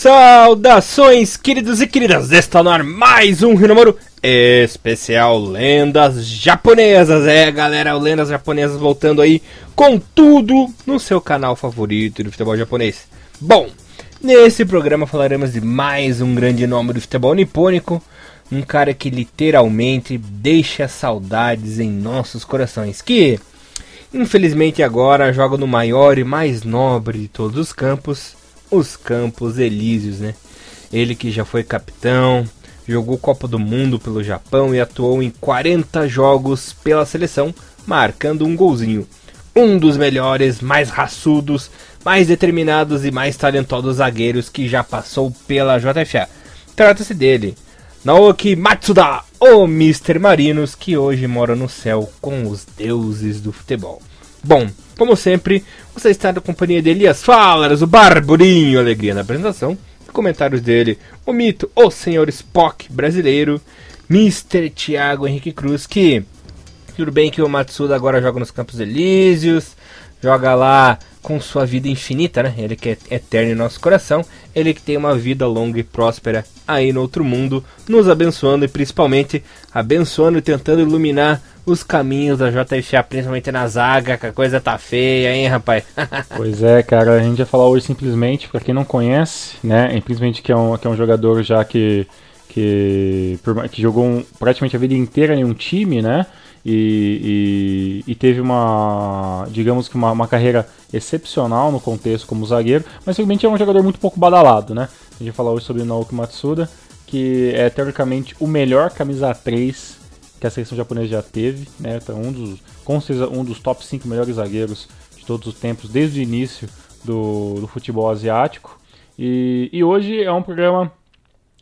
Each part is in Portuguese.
Saudações, queridos e queridas! Está no ar mais um Rinomaru especial Lendas Japonesas. É, galera, o Lendas Japonesas voltando aí com tudo no seu canal favorito do futebol japonês. Bom, nesse programa falaremos de mais um grande nome do futebol nipônico, um cara que literalmente deixa saudades em nossos corações, que infelizmente agora joga no maior e mais nobre de todos os campos os Campos Elíseos, né? Ele que já foi capitão, jogou Copa do Mundo pelo Japão e atuou em 40 jogos pela seleção, marcando um golzinho. Um dos melhores, mais raçudos, mais determinados e mais talentosos zagueiros que já passou pela JFA. Trata-se dele, Naoki Matsuda, o Mr. Marinos, que hoje mora no céu com os deuses do futebol. Bom, como sempre, você está na companhia de Elias Falas, o Barburinho Alegria na apresentação. Comentários dele, o mito, o Senhor Spock brasileiro, Mr. Thiago Henrique Cruz, que tudo bem que o Matsuda agora joga nos Campos Elíseos, joga lá com sua vida infinita, né? Ele que é eterno em nosso coração, ele que tem uma vida longa e próspera aí no outro mundo, nos abençoando e principalmente abençoando e tentando iluminar os caminhos da JFA, principalmente na zaga, que a coisa tá feia, hein, rapaz? pois é, cara, a gente vai falar hoje simplesmente, para quem não conhece, né, simplesmente que é um, que é um jogador já que, que, que jogou um, praticamente a vida inteira em um time, né, e, e, e, teve uma, digamos que uma, uma, carreira excepcional no contexto como zagueiro, mas simplesmente é um jogador muito pouco badalado, né? A gente vai falar hoje sobre Naoki Matsuda, que é teoricamente o melhor camisa 3 que a seleção japonesa já teve, né? Então, um dos, com certeza, um dos top 5 melhores zagueiros de todos os tempos, desde o início do, do futebol asiático. E, e, hoje é um programa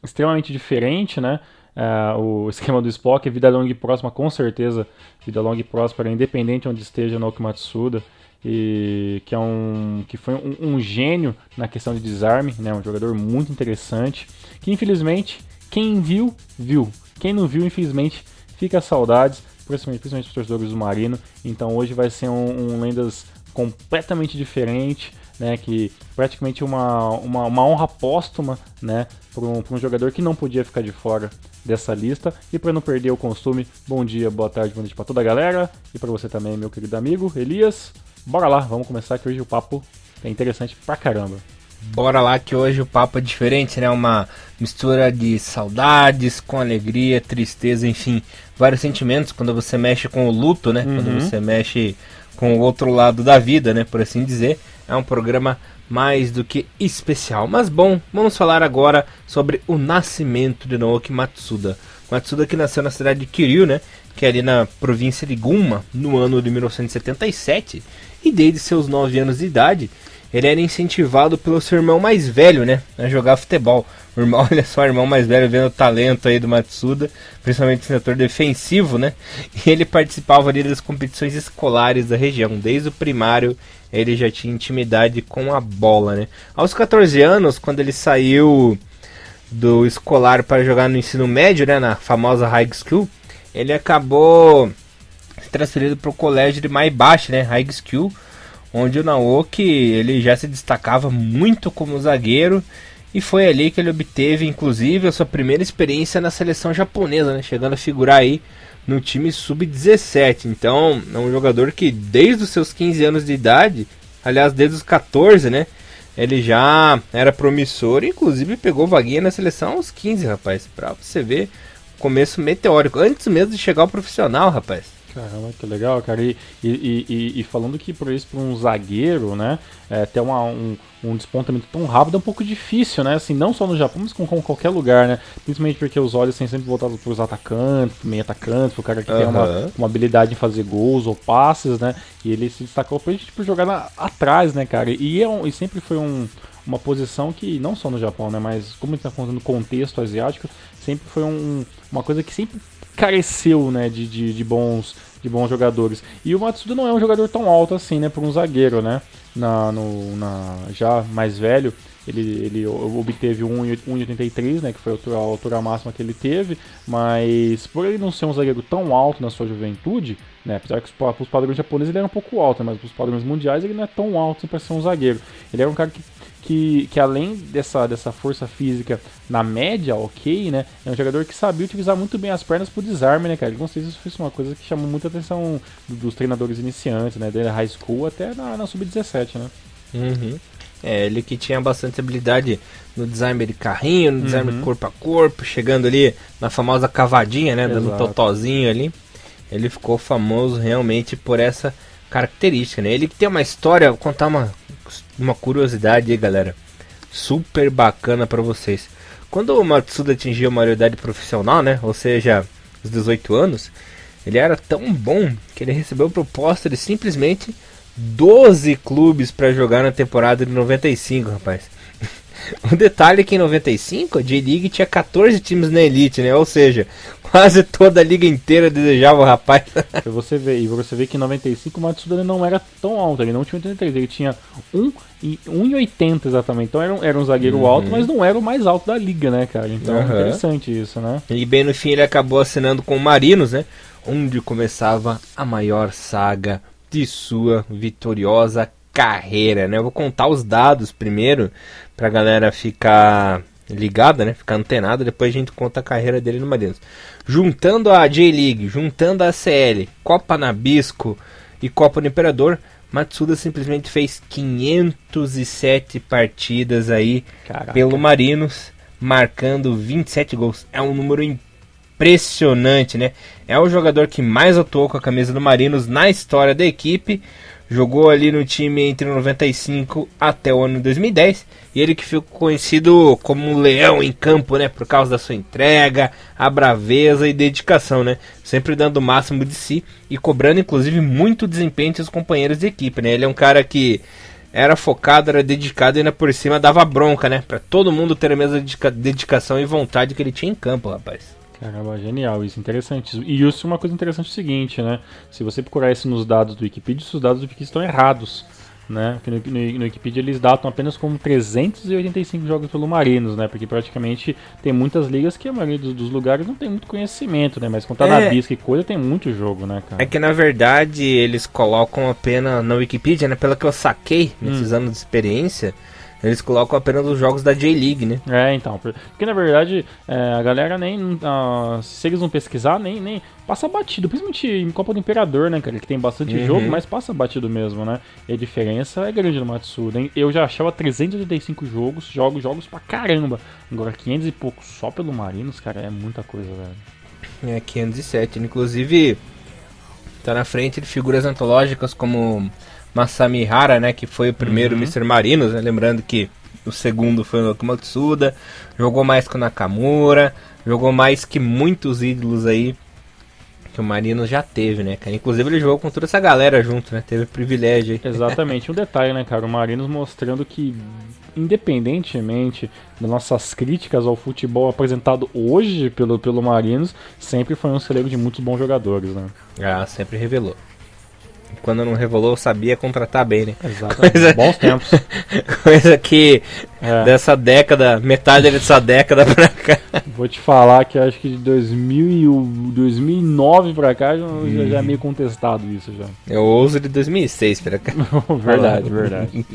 extremamente diferente, né? Uh, o esquema do Spock é vida longa e próxima, com certeza, vida longa e próspera, independente onde esteja no Matsuda, e que é um que foi um, um, gênio na questão de desarme, né? Um jogador muito interessante, que infelizmente quem viu viu, quem não viu infelizmente Fica saudades, principalmente, principalmente os torcedores do Marino. Então hoje vai ser um, um Lendas completamente diferente, né? Que praticamente uma, uma, uma honra póstuma, né? Para um, um, jogador que não podia ficar de fora dessa lista. E para não perder o costume, bom dia, boa tarde, boa noite para toda a galera. E para você também, meu querido amigo Elias. Bora lá, vamos começar que hoje o papo é interessante pra caramba. Bora lá que hoje o papo é diferente, né? Uma mistura de saudades com alegria, tristeza, enfim, vários sentimentos quando você mexe com o luto, né? Uhum. Quando você mexe com o outro lado da vida, né? Por assim dizer. É um programa mais do que especial. Mas bom, vamos falar agora sobre o nascimento de Naoki Matsuda. Matsuda que nasceu na cidade de Kiryu, né? Que é ali na província de Gunma, no ano de 1977. E desde seus 9 anos de idade, ele era incentivado pelo seu irmão mais velho, né, a jogar futebol. O irmão, olha só, o irmão mais velho vendo o talento aí do Matsuda, principalmente no setor defensivo, né? E ele participava ali das competições escolares da região. Desde o primário ele já tinha intimidade com a bola, né? Aos 14 anos, quando ele saiu do escolar para jogar no ensino médio, né, na famosa high school, ele acabou transferido para o colégio de Maibashi, né, high school, onde o Naoki ele já se destacava muito como zagueiro e foi ali que ele obteve inclusive a sua primeira experiência na seleção japonesa, né? chegando a figurar aí no time sub-17. Então, é um jogador que desde os seus 15 anos de idade, aliás, desde os 14, né, ele já era promissor, inclusive pegou vaguinha na seleção aos 15, rapaz, para você ver começo meteórico, antes mesmo de chegar ao profissional, rapaz. Caramba, que legal, cara. E, e, e, e falando que por isso, para um zagueiro, né, é, ter uma, um, um despontamento tão rápido é um pouco difícil, né? Assim, não só no Japão, mas com, com qualquer lugar, né? Principalmente porque os olhos têm sempre voltados para os atacantes, meio atacantes, o cara que uhum. tem uma, uma habilidade em fazer gols ou passes, né? E ele se destacou pra gente tipo, jogar na, atrás, né, cara? E, é um, e sempre foi um, uma posição que, não só no Japão, né? Mas como a gente tá falando no contexto asiático, sempre foi um, uma coisa que sempre careceu, né, de, de, de bons de bons jogadores. E o Matsuda não é um jogador tão alto assim, né, para um zagueiro, né? Na, no, na, já mais velho, ele, ele obteve 1,83, né, que foi a altura, máxima que ele teve, mas por ele não ser um zagueiro tão alto na sua juventude, né, apesar que os padrões japoneses ele era um pouco alto, mas os padrões mundiais ele não é tão alto para ser um zagueiro. Ele era um cara que que, que além dessa, dessa força física na média, ok, né? É um jogador que sabia utilizar muito bem as pernas pro desarme, né, cara? Não sei se isso foi uma coisa que chamou muita atenção dos treinadores iniciantes, né? Desde high school até na, na sub-17, né? Uhum. É, ele que tinha bastante habilidade no design de carrinho, no design uhum. corpo a corpo, chegando ali na famosa cavadinha, né? Exato. Dando um totozinho ali. Ele ficou famoso realmente por essa característica, né? Ele que tem uma história, vou contar uma, uma curiosidade aí, galera. Super bacana para vocês. Quando o Matsuda atingiu a maioridade profissional, né? Ou seja, os 18 anos, ele era tão bom que ele recebeu proposta de simplesmente 12 clubes para jogar na temporada de 95, rapaz. O detalhe é que em 95 a J-League tinha 14 times na Elite, né? Ou seja, quase toda a liga inteira desejava o rapaz. Pra você ver, e você vê que em 95 o Matsuda não era tão alto, ele não tinha 83, ele tinha 1,80 exatamente. Então era um, era um zagueiro uhum. alto, mas não era o mais alto da liga, né, cara? Então uhum. é interessante isso, né? E bem no fim ele acabou assinando com o Marinos, né? Onde começava a maior saga de sua vitoriosa carreira, né? Eu vou contar os dados primeiro pra galera ficar ligada, né? Ficar antenada, depois a gente conta a carreira dele no Marinos. Juntando a J-League, juntando a CL, Copa Nabisco e Copa do Imperador, Matsuda simplesmente fez 507 partidas aí Caraca. pelo Marinos, marcando 27 gols. É um número impressionante, né? É o jogador que mais atuou com a camisa do Marinos na história da equipe. Jogou ali no time entre 95 até o ano 2010. E ele que ficou conhecido como um leão em campo, né? Por causa da sua entrega, a braveza e dedicação, né? Sempre dando o máximo de si e cobrando, inclusive, muito desempenho de seus companheiros de equipe, né? Ele é um cara que era focado, era dedicado e ainda por cima dava bronca, né? Pra todo mundo ter a mesma dedicação e vontade que ele tinha em campo, rapaz. Caramba, genial, isso interessante. E isso é uma coisa interessante é o seguinte, né? Se você procurar isso nos dados do Wikipedia, os dados do Wikipedia estão errados. Né? Porque no, no, no, Wikipedia eles datam apenas como 385 jogos pelo Marinos, né? Porque praticamente tem muitas ligas que a maioria dos, dos lugares não tem muito conhecimento, né? Mas contar é, na Bisca e coisa tem muito jogo, né, cara? É que na verdade eles colocam apenas na Wikipedia, né? Pelo que eu saquei nesses hum. anos de experiência, eles colocam apenas os jogos da J-League, né? É, então. Porque na verdade é, a galera nem. Uh, se eles não pesquisar, nem, nem. Passa batido. Principalmente em Copa do Imperador, né, cara? Que tem bastante uhum. jogo, mas passa batido mesmo, né? E a diferença é grande no Matsuda, hein? Eu já achava 385 jogos, jogos, jogos pra caramba. Agora 500 e pouco só pelo Marinos, cara, é muita coisa, velho. É, 507. Inclusive, tá na frente de figuras antológicas como Masami Hara, né, que foi o primeiro uhum. Mr. Marinos, né, lembrando que o segundo foi o Nokumatsuda, jogou mais que o Nakamura, jogou mais que muitos ídolos aí que o Marinos já teve, né, cara? Inclusive ele jogou com toda essa galera junto, né? Teve privilégio aí. Exatamente. Um detalhe, né, cara? O Marinos mostrando que, independentemente das nossas críticas ao futebol apresentado hoje pelo, pelo Marinos, sempre foi um celeiro de muitos bons jogadores, né? Ah, sempre revelou quando não revelou, sabia contratar bem, né? Exatamente. Coisa, Bons tempos. Coisa que é. dessa década, metade dessa década pra cá. Vou te falar que acho que de 2000 2009 pra cá já, hum. já é meio contestado isso já. Eu ouso de 2006 pra cá. verdade, verdade.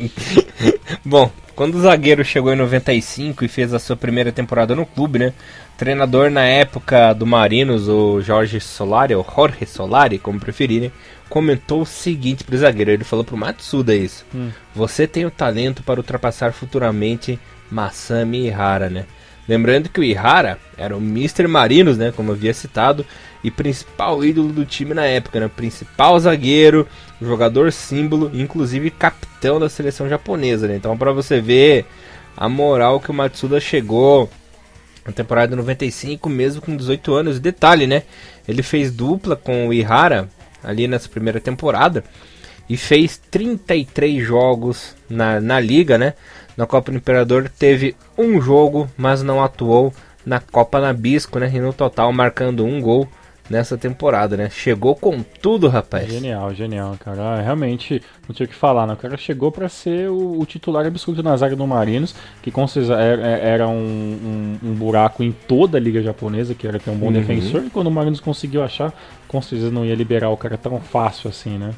Bom, quando o zagueiro chegou em 95 e fez a sua primeira temporada no clube, né? Treinador na época do Marinos, o Jorge Solari, ou Jorge Solari, como preferirem, comentou o seguinte pro zagueiro. Ele falou pro Matsuda isso. Hum. Você tem o talento para ultrapassar futuramente Masami Ihara, né? Lembrando que o Ihara era o Mr. Marinos, né? Como eu havia citado, e principal ídolo do time na época, né? Principal zagueiro, jogador símbolo, inclusive capitão da seleção japonesa, né? Então, para você ver a moral que o Matsuda chegou na temporada 95, mesmo com 18 anos. Detalhe, né? Ele fez dupla com o Ihara ali nessa primeira temporada e fez 33 jogos na, na liga, né? Na Copa do Imperador teve um jogo, mas não atuou na Copa Nabisco, né? E no total marcando um gol nessa temporada, né? Chegou com tudo, rapaz. Genial, genial, cara. Ah, realmente, não tinha o que falar, né? O cara chegou para ser o, o, titular absoluto na zaga do Marinos, que com certeza era, era um, um, um, buraco em toda a liga japonesa, que era ter um bom uhum. defensor, e quando o Marinos conseguiu achar, com certeza não ia liberar o cara tão fácil assim, né?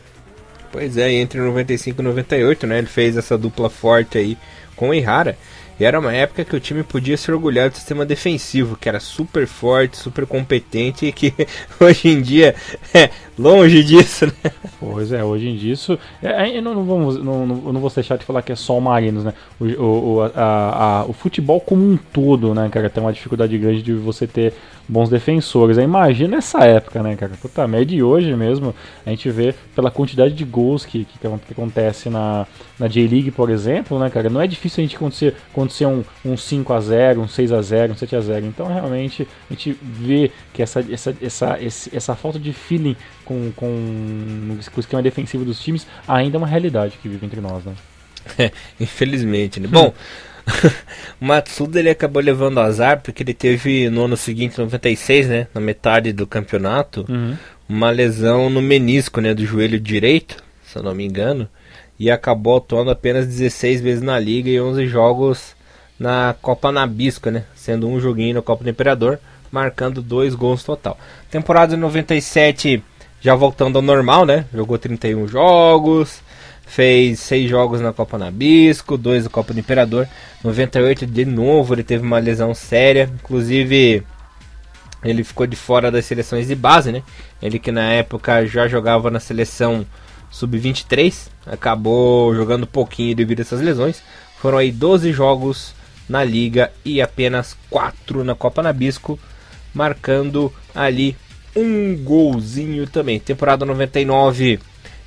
Pois é, entre 95 e 98, né? Ele fez essa dupla forte aí com o Ihara. E era uma época que o time podia se orgulhar do sistema defensivo, que era super forte, super competente e que hoje em dia é longe disso, né? Pois é, hoje em dia isso. É, não, não, vamos, não, não, não vou deixar de falar que é só o Marinos, né? O, o, a, a, o futebol como um todo, né, cara, tem uma dificuldade grande de você ter bons defensores. Aí imagina essa época, né, cara? Puta merda, de hoje mesmo, a gente vê pela quantidade de gols que, que, que acontece na, na J-League, por exemplo, né, cara? Não é difícil a gente acontecer, acontecer um, um 5x0, um 6x0, um 7x0. Então, realmente, a gente vê que essa, essa, essa, essa falta de feeling com, com, com o esquema defensivo dos times ainda é uma realidade que vive entre nós, né? É, infelizmente, né? Bom. o Matsuda ele acabou levando azar porque ele teve no ano seguinte, 96, né, na metade do campeonato, uhum. uma lesão no menisco, né, do joelho direito, se eu não me engano, e acabou atuando apenas 16 vezes na liga e 11 jogos na Copa Nabisco, né, sendo um joguinho na Copa do Imperador, marcando dois gols total. Temporada de 97 já voltando ao normal, né? Jogou 31 jogos, fez seis jogos na Copa Nabisco, dois na Copa do Imperador. 98 de novo ele teve uma lesão séria, inclusive ele ficou de fora das seleções de base, né? Ele que na época já jogava na seleção sub-23, acabou jogando pouquinho devido a essas lesões. Foram aí 12 jogos na liga e apenas 4 na Copa Nabisco, marcando ali um golzinho também. Temporada 99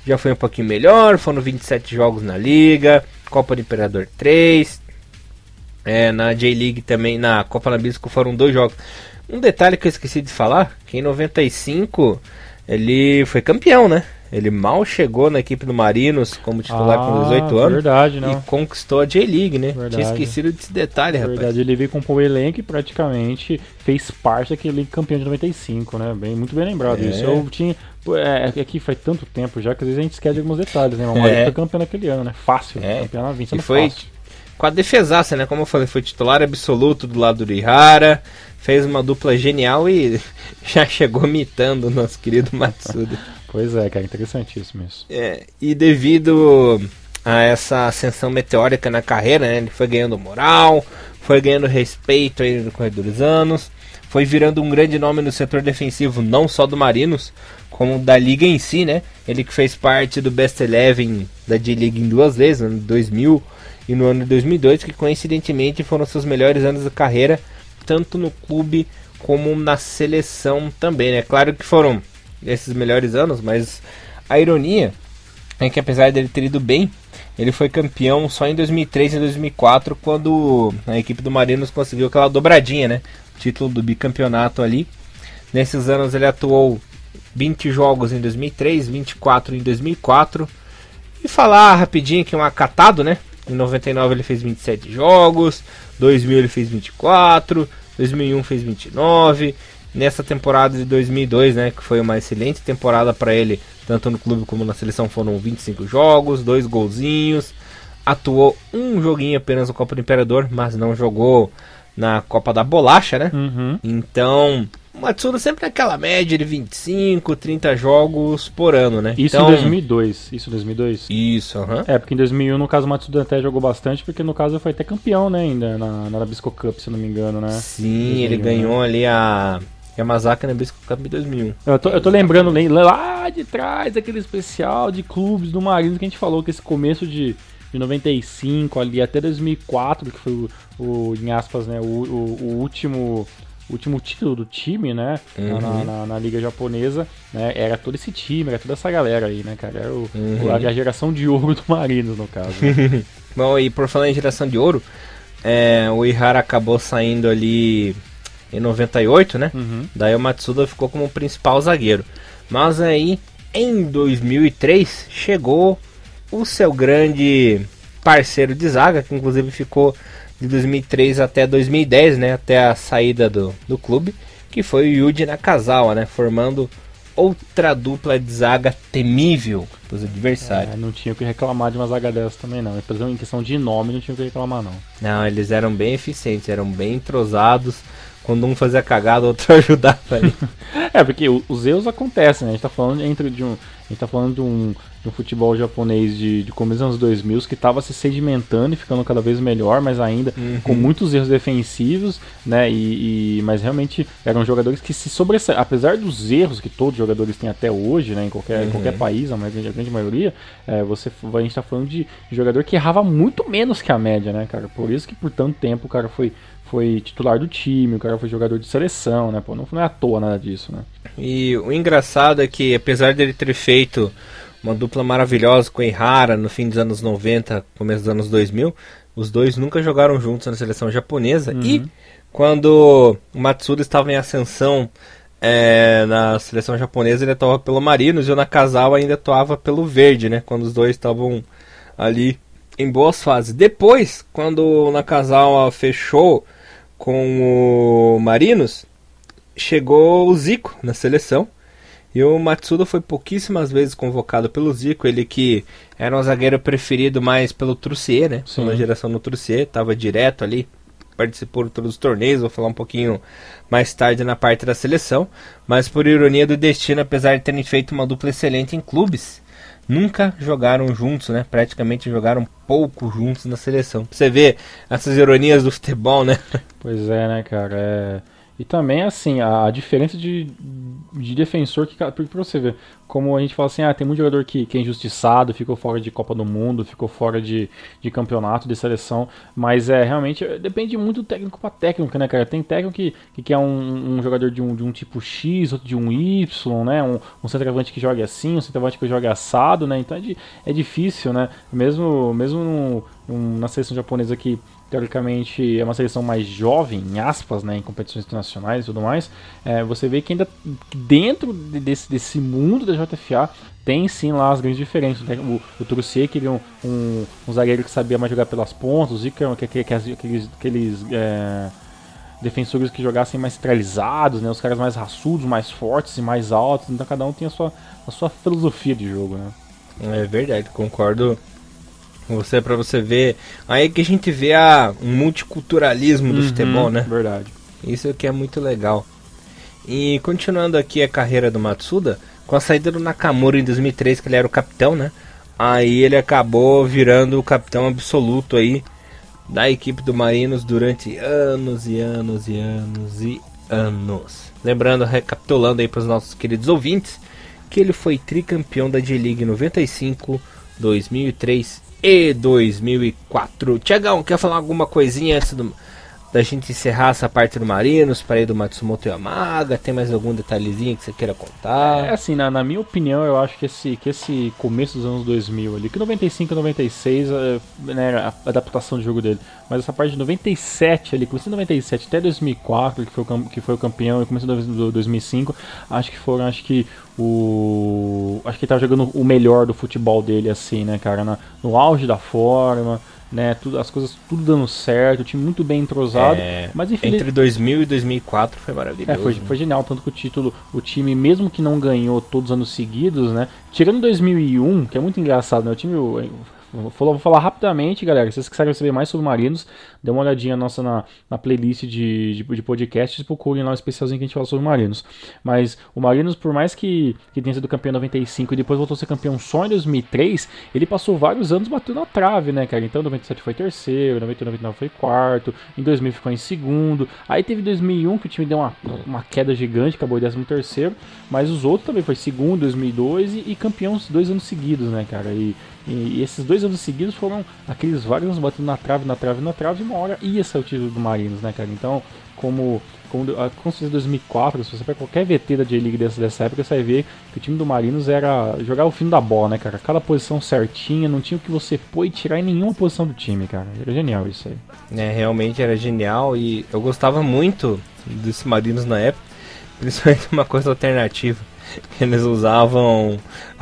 já foi um pouquinho melhor, foram 27 jogos na liga, Copa do Imperador 3, é, na J-League também, na Copa Nabisco foram dois jogos. Um detalhe que eu esqueci de falar, que em 95 ele foi campeão, né? Ele mal chegou na equipe do Marinos como titular ah, com 18 anos verdade, não. e conquistou a J-League, né? Verdade. Tinha esquecido desse detalhe, verdade, rapaz. Verdade, ele veio com o elenco e praticamente fez parte daquele campeão de 95, né? Bem, muito bem lembrado é. isso. Eu tinha. É, é, que faz tanto tempo já que às vezes a gente esquece de alguns detalhes, né? O Marinos é. foi campeão naquele ano, né? Fácil, é. campeão na 20, e foi fácil. com a defesaça, né? Como eu falei, foi titular absoluto do lado do Ihara fez uma dupla genial e já chegou mitando o nosso querido Matsuda. Pois é, cara, interessantíssimo isso. É, e devido a essa ascensão meteórica na carreira, né, ele foi ganhando moral, foi ganhando respeito aí no corredor dos anos, foi virando um grande nome no setor defensivo, não só do Marinos, como da liga em si, né? Ele que fez parte do Best Eleven da D-League em duas vezes, no ano de 2000 e no ano de 2002, que coincidentemente foram seus melhores anos da carreira, tanto no clube como na seleção também, né? Claro que foram esses melhores anos, mas a ironia é que apesar dele ter ido bem, ele foi campeão só em 2003 e 2004, quando a equipe do Marinos conseguiu aquela dobradinha, né? Título do bicampeonato ali. Nesses anos ele atuou 20 jogos em 2003, 24 em 2004. E falar rapidinho que é um acatado, né? Em 99 ele fez 27 jogos, 2000 ele fez 24, 2001 fez 29, nessa temporada de 2002, né, que foi uma excelente temporada para ele, tanto no clube como na seleção, foram 25 jogos, dois golzinhos, atuou um joguinho apenas no Copa do Imperador, mas não jogou na Copa da Bolacha, né? Uhum. Então, o Matsuda sempre naquela média de 25, 30 jogos por ano, né? Isso então... em 2002. Isso em 2002? Isso, aham. Uhum. É, porque em 2001, no caso, o Matsuda até jogou bastante, porque no caso foi até campeão, né, ainda, na, na Nabisco Cup, se eu não me engano, né? Sim, 2001, ele ganhou né? ali a Yamazaki na Bisco Cup de 2001. Eu tô, eu tô lembrando lá de trás aquele especial de clubes do Marino que a gente falou que esse começo de, de 95 ali até 2004, que foi o, o em aspas, né, o, o, o último último título do time, né? Uhum. Na, na, na, liga japonesa, né? Era todo esse time, era toda essa galera aí, né, cara? Era o, uhum. a geração de ouro do Marinos, no caso. Né? Bom, e por falar em geração de ouro, é, o Ihara acabou saindo ali em 98, né? Uhum. Daí o Matsuda ficou como principal zagueiro. Mas aí, em 2003, chegou o seu grande parceiro de zaga, que inclusive ficou de 2003 até 2010, né? Até a saída do, do clube, que foi o Yuji Nakazawa, né? Formando outra dupla de zaga temível dos adversários. É, não tinha o que reclamar de uma zaga dessa também não. Em questão de nome não tinha o que reclamar não. Não, eles eram bem eficientes, eram bem entrosados quando um fazia cagada, o outro ajudava ali. é, porque os erros acontecem, né? A gente tá falando entre de um. A gente tá falando de um, do futebol japonês de, de começo dos anos 2000 que estava se sedimentando e ficando cada vez melhor, mas ainda uhum. com muitos erros defensivos, né? E, e, mas realmente eram jogadores que se sobressaíram, apesar dos erros que todos os jogadores têm até hoje, né? Em qualquer, uhum. qualquer país, a, grande, a grande maioria, é, você, a gente está falando de jogador que errava muito menos que a média, né, cara? Por isso que por tanto tempo o cara foi foi titular do time, o cara foi jogador de seleção, né? Pô, não, não é à toa nada disso, né? E o engraçado é que, apesar dele ter feito uma dupla maravilhosa com o Ihara no fim dos anos 90, começo dos anos 2000, os dois nunca jogaram juntos na seleção japonesa. Uhum. E quando o Matsuda estava em ascensão é, na seleção japonesa, ele atuava pelo Marinos e o Nakazawa ainda atuava pelo Verde, né? Quando os dois estavam ali em boas fases. Depois, quando o Nakazawa fechou com o Marinos, chegou o Zico na seleção. E o Matsuda foi pouquíssimas vezes convocado pelo Zico, ele que era um zagueiro preferido mais pelo Trussier, né? Sim. Pela geração do Trussier, estava direto ali, participou de todos os torneios, vou falar um pouquinho mais tarde na parte da seleção. Mas por ironia do destino, apesar de terem feito uma dupla excelente em clubes, nunca jogaram juntos, né? Praticamente jogaram pouco juntos na seleção. Você ver essas ironias do futebol, né? Pois é, né, cara? É... E também, assim, a, a diferença de, de defensor que. Pra você ver, como a gente fala assim, ah, tem muito jogador que, que é injustiçado, ficou fora de Copa do Mundo, ficou fora de, de campeonato, de seleção, mas é realmente depende muito do técnico para técnico, né, cara? Tem técnico que, que quer um, um, jogador de um, de um tipo X, outro de um Y, né? Um, um centroavante que joga assim, um centroavante que joga assado, né? Então é, é difícil, né? Mesmo, mesmo no, um, na seleção japonesa que teoricamente é uma seleção mais jovem, em aspas, né, em competições internacionais e tudo mais, é, você vê que ainda dentro desse, desse mundo da JFA tem sim lá as grandes diferenças. Né? O, o Trussier queria um, um, um, zagueiro que sabia mais jogar pelas pontas, o Zico que, que, que, aqueles, aqueles é, defensores que jogassem mais centralizados, né, os caras mais raçudos, mais fortes e mais altos, então cada um tem a sua, a sua filosofia de jogo. Né? É verdade, concordo você para você ver. Aí que a gente vê a, um multiculturalismo do uhum, futebol, né? Verdade. Isso que é muito legal. E continuando aqui a carreira do Matsuda, com a saída do Nakamura em 2003, que ele era o capitão, né? Aí ele acabou virando o capitão absoluto aí da equipe do Marinos durante anos e anos e anos e anos. Lembrando, recapitulando aí para os nossos queridos ouvintes, que ele foi tricampeão da J-League 95, 2003 e 2004. Tiagão, quer falar alguma coisinha antes do, da gente encerrar essa parte do Marinos para ir do Matsumoto Yamaga? Tem mais algum detalhezinho que você queira contar? É assim, na, na, minha opinião, eu acho que esse, que esse começo dos anos 2000 ali, que 95 e 96, é, né, a adaptação do jogo dele, mas essa parte de 97 ali, começo de 97 até 2004, que foi o, que foi o campeão, e começo de 2005, acho que foram, acho que o. Acho que ele tava jogando o melhor do futebol dele, assim, né, cara? Na, no auge da forma, né? Tudo, as coisas tudo dando certo, o time muito bem entrosado. É, mas enfim. Entre 2000 e 2004 foi maravilhoso. É, foi, né? foi genial. Tanto que o título, o time, mesmo que não ganhou todos os anos seguidos, né? Tirando 2001, que é muito engraçado, né? O time Vou falar, vou falar rapidamente, galera. Se vocês quiserem saber mais sobre marinos, dê uma olhadinha nossa na, na playlist de, de, de podcasts e procurem lá o um especialzinho que a gente fala sobre marinos. Mas o Marinos, por mais que, que tenha sido campeão em 95 e depois voltou a ser campeão só em 2003, ele passou vários anos batendo na trave, né, cara? Então, em 97 foi terceiro, em 98 99 foi quarto, em 2000 ficou em segundo. Aí teve 2001 que o time deu uma, uma queda gigante, acabou em 13 terceiro, mas os outros também foi segundo, 2002 e, e campeão dois anos seguidos, né, cara? E e, esses dois anos seguidos foram aqueles anos batendo na trave, na trave, na trave, e uma hora ia ser o título do Marinos, né, cara? Então, como, como com certeza 2004, se você pegar qualquer VT da J-League dessa, dessa época, você vai ver que o time do Marinos era jogar o fim da bola, né, cara? Cada posição certinha, não tinha o que você pôr e tirar em nenhuma posição do time, cara. Era genial isso aí. É, realmente era genial e eu gostava muito desse Marinos na época, principalmente uma coisa alternativa Eles usavam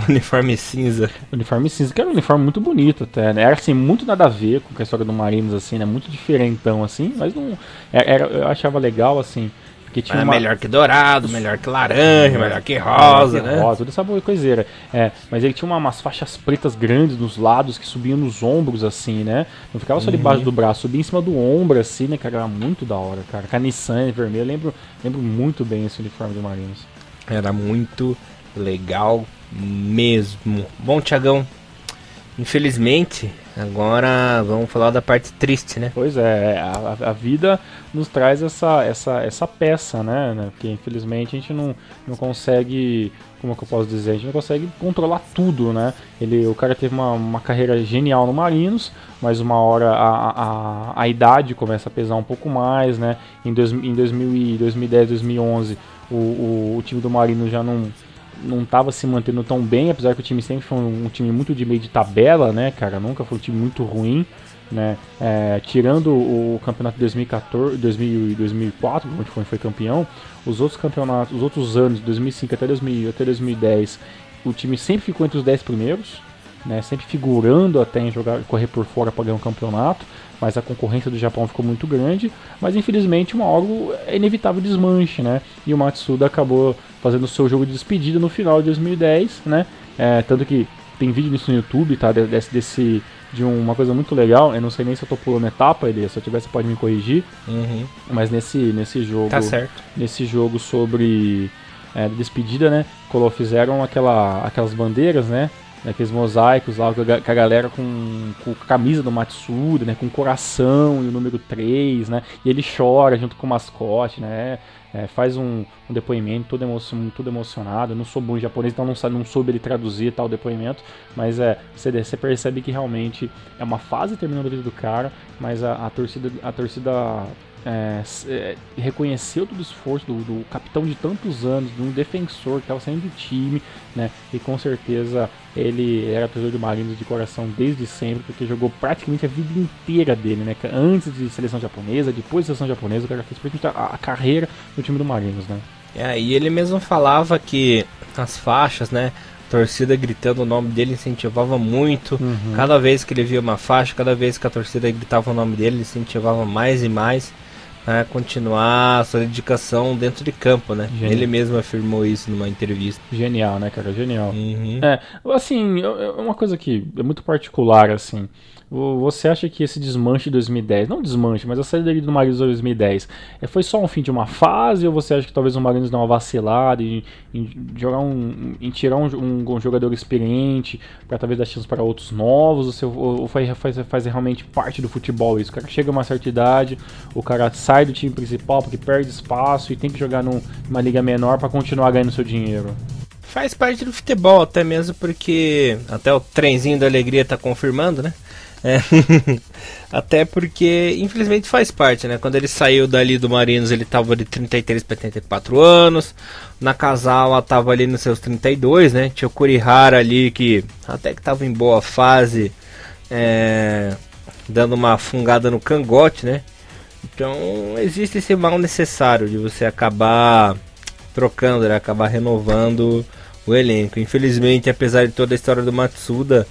uniforme cinza. Uniforme cinza, que era um uniforme muito bonito até, né? Era assim, muito nada a ver com a história do Marinos, assim, né? Muito diferentão, assim, mas não. Era, eu achava legal, assim. Porque tinha uma... melhor que dourado, melhor que laranja, é, melhor que rosa, melhor que né? Rosa, toda essa coiseira. É, mas ele tinha uma, umas faixas pretas grandes nos lados que subiam nos ombros, assim, né? Não ficava só uhum. debaixo do braço, subia em cima do ombro, assim, né? Cara, era muito da hora, cara. Caniçã vermelho, lembro, lembro muito bem esse uniforme do Marinos. Era muito legal mesmo. Bom, Tiagão, infelizmente, agora vamos falar da parte triste, né? Pois é, a, a vida nos traz essa, essa, essa peça, né? né? Porque infelizmente a gente não, não consegue, como é que eu posso dizer, a gente não consegue controlar tudo, né? Ele, o cara teve uma, uma carreira genial no Marinos, mas uma hora a, a, a idade começa a pesar um pouco mais, né? Em, dois, em 2000, 2010, 2011, o, o, o time do Marinos já não não estava se mantendo tão bem, apesar que o time sempre foi um, time muito de meio de tabela, né, cara? Nunca foi um time muito ruim, né? É, tirando o campeonato de 2014, 2000 e 2004, onde foi, foi campeão, os outros campeonatos, os outros anos, 2005 até, 2000, até 2010, o time sempre ficou entre os 10 primeiros, né? Sempre figurando até em jogar, correr por fora para ganhar um campeonato mas a concorrência do Japão ficou muito grande, mas infelizmente uma hora é inevitável desmanche, né? E o Matsuda acabou fazendo o seu jogo de despedida no final de 2010, né? É, tanto que tem vídeo nisso no YouTube, tá? Desse, desse de uma coisa muito legal. Eu não sei nem se eu tô pulando etapa, ele se eu tiver você pode me corrigir. Uhum. Mas nesse nesse jogo, tá certo. nesse jogo sobre é, despedida, né? Fizeram aquela aquelas bandeiras, né? Aqueles mosaicos lá com a galera com, com a camisa do Matsuda, né? Com o coração e o número 3, né? E ele chora junto com o mascote, né? É, faz um, um, depoimento todo, emo todo emocionado. Eu não sou bom em japonês, então não, não soube ele traduzir tal depoimento. Mas é, você, você percebe que realmente é uma fase terminando a vida do cara, mas a, a torcida, a torcida é, é, reconheceu todo o esforço do, do, capitão de tantos anos, de um defensor que estava saindo do time, né? E com certeza ele era torcedor do Marinos de coração desde sempre, porque jogou praticamente a vida inteira dele, né? Antes de seleção japonesa, depois de seleção japonesa, o cara fez praticamente a, a carreira no time do Marinos, né? É, e ele mesmo falava que as faixas, né? torcida gritando o nome dele incentivava muito. Uhum. Cada vez que ele via uma faixa, cada vez que a torcida gritava o nome dele, ele incentivava mais e mais continuar a sua dedicação dentro de campo, né? Genial. Ele mesmo afirmou isso numa entrevista. Genial, né, cara? Genial. Uhum. É, assim, é uma coisa que é muito particular, assim. Você acha que esse desmanche de 2010, não desmanche, mas a saída do Marinos 2010, é, foi só um fim de uma fase ou você acha que talvez o Marinos deu uma vacilada em, em jogar um, em tirar um, um, um jogador experiente para talvez dar chance para outros novos ou, ou faz, faz, faz, realmente parte do futebol isso? O cara chega a uma certa idade, o cara sai do time principal porque perde espaço e tem que jogar num, numa liga menor para continuar ganhando seu dinheiro. Faz parte do futebol, até mesmo porque até o trenzinho da alegria tá confirmando, né? É. Até porque, infelizmente, faz parte, né? Quando ele saiu dali do Marinos, ele tava de 33 para 34 anos. Na Kazawa tava ali nos seus 32, né? Tinha o Kurihara ali que até que tava em boa fase, é, dando uma fungada no cangote, né? Então existe esse mal necessário de você acabar trocando, né? acabar renovando o elenco. Infelizmente, apesar de toda a história do Matsuda,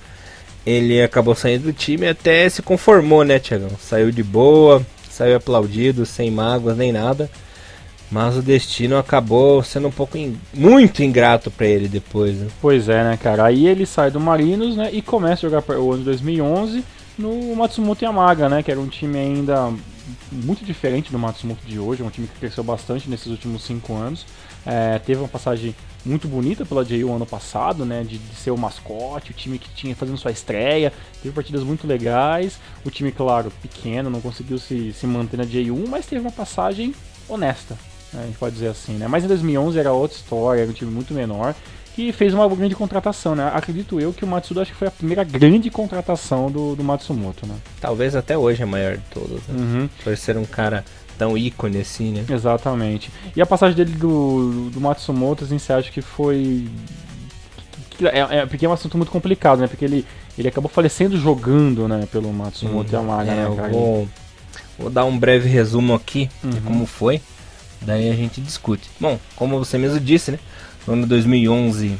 ele acabou saindo do time até se conformou, né, Tiagão? Saiu de boa, saiu aplaudido, sem mágoas nem nada. Mas o destino acabou sendo um pouco in... muito ingrato para ele depois. Né? Pois é, né, cara? Aí ele sai do Marinos, né, e começa a jogar o ano 2011 no Matsumoto Yamaga, né, que era um time ainda muito diferente do Matsumoto de hoje, um time que cresceu bastante nesses últimos cinco anos. É, teve uma passagem muito bonita pela JU ano passado, né? De, de, ser o mascote, o time que tinha fazendo sua estreia, teve partidas muito legais. O time, claro, pequeno, não conseguiu se, se manter na J1, mas teve uma passagem honesta, né, a gente pode dizer assim, né? Mas em 2011 era outra história, era um time muito menor que fez uma grande contratação, né? Acredito eu que o Matsuda acho que foi a primeira grande contratação do, do Matsumoto, né? Talvez até hoje a maior de todas, né? Uhum. Por ser um cara tão ícone assim, né? Exatamente. E a passagem dele do, do Matsumoto, assim, você acha que foi. É, é, porque é um assunto muito complicado, né? Porque ele, ele acabou falecendo jogando, né? Pelo Matsumoto hum, Yamaga, é, né, cara? Vou, vou dar um breve resumo aqui uhum. de como foi. Daí a gente discute. Bom, como você mesmo disse, né? No ano 2011,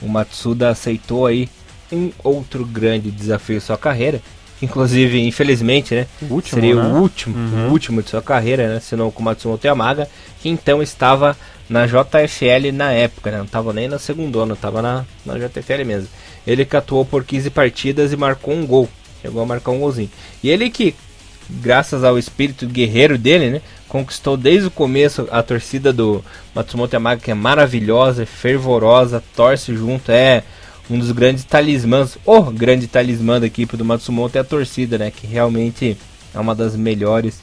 o Matsuda aceitou aí um outro grande desafio em sua carreira, Inclusive, infelizmente, né? O último, seria né? o último, uhum. o último de sua carreira, né? Senão com Matsumoto Yamaga, que então estava na JFL na época, né? Não estava nem na segunda ano, estava na, na JFL mesmo. Ele que atuou por 15 partidas e marcou um gol. Chegou a marcar um golzinho. E ele que, graças ao espírito guerreiro dele, né? Conquistou desde o começo a torcida do Matsumoto Yamaga, que é maravilhosa, é fervorosa, torce junto, é um dos grandes talismãs, o grande talismã da equipe do Matsumoto é a torcida, né? Que realmente é uma das melhores.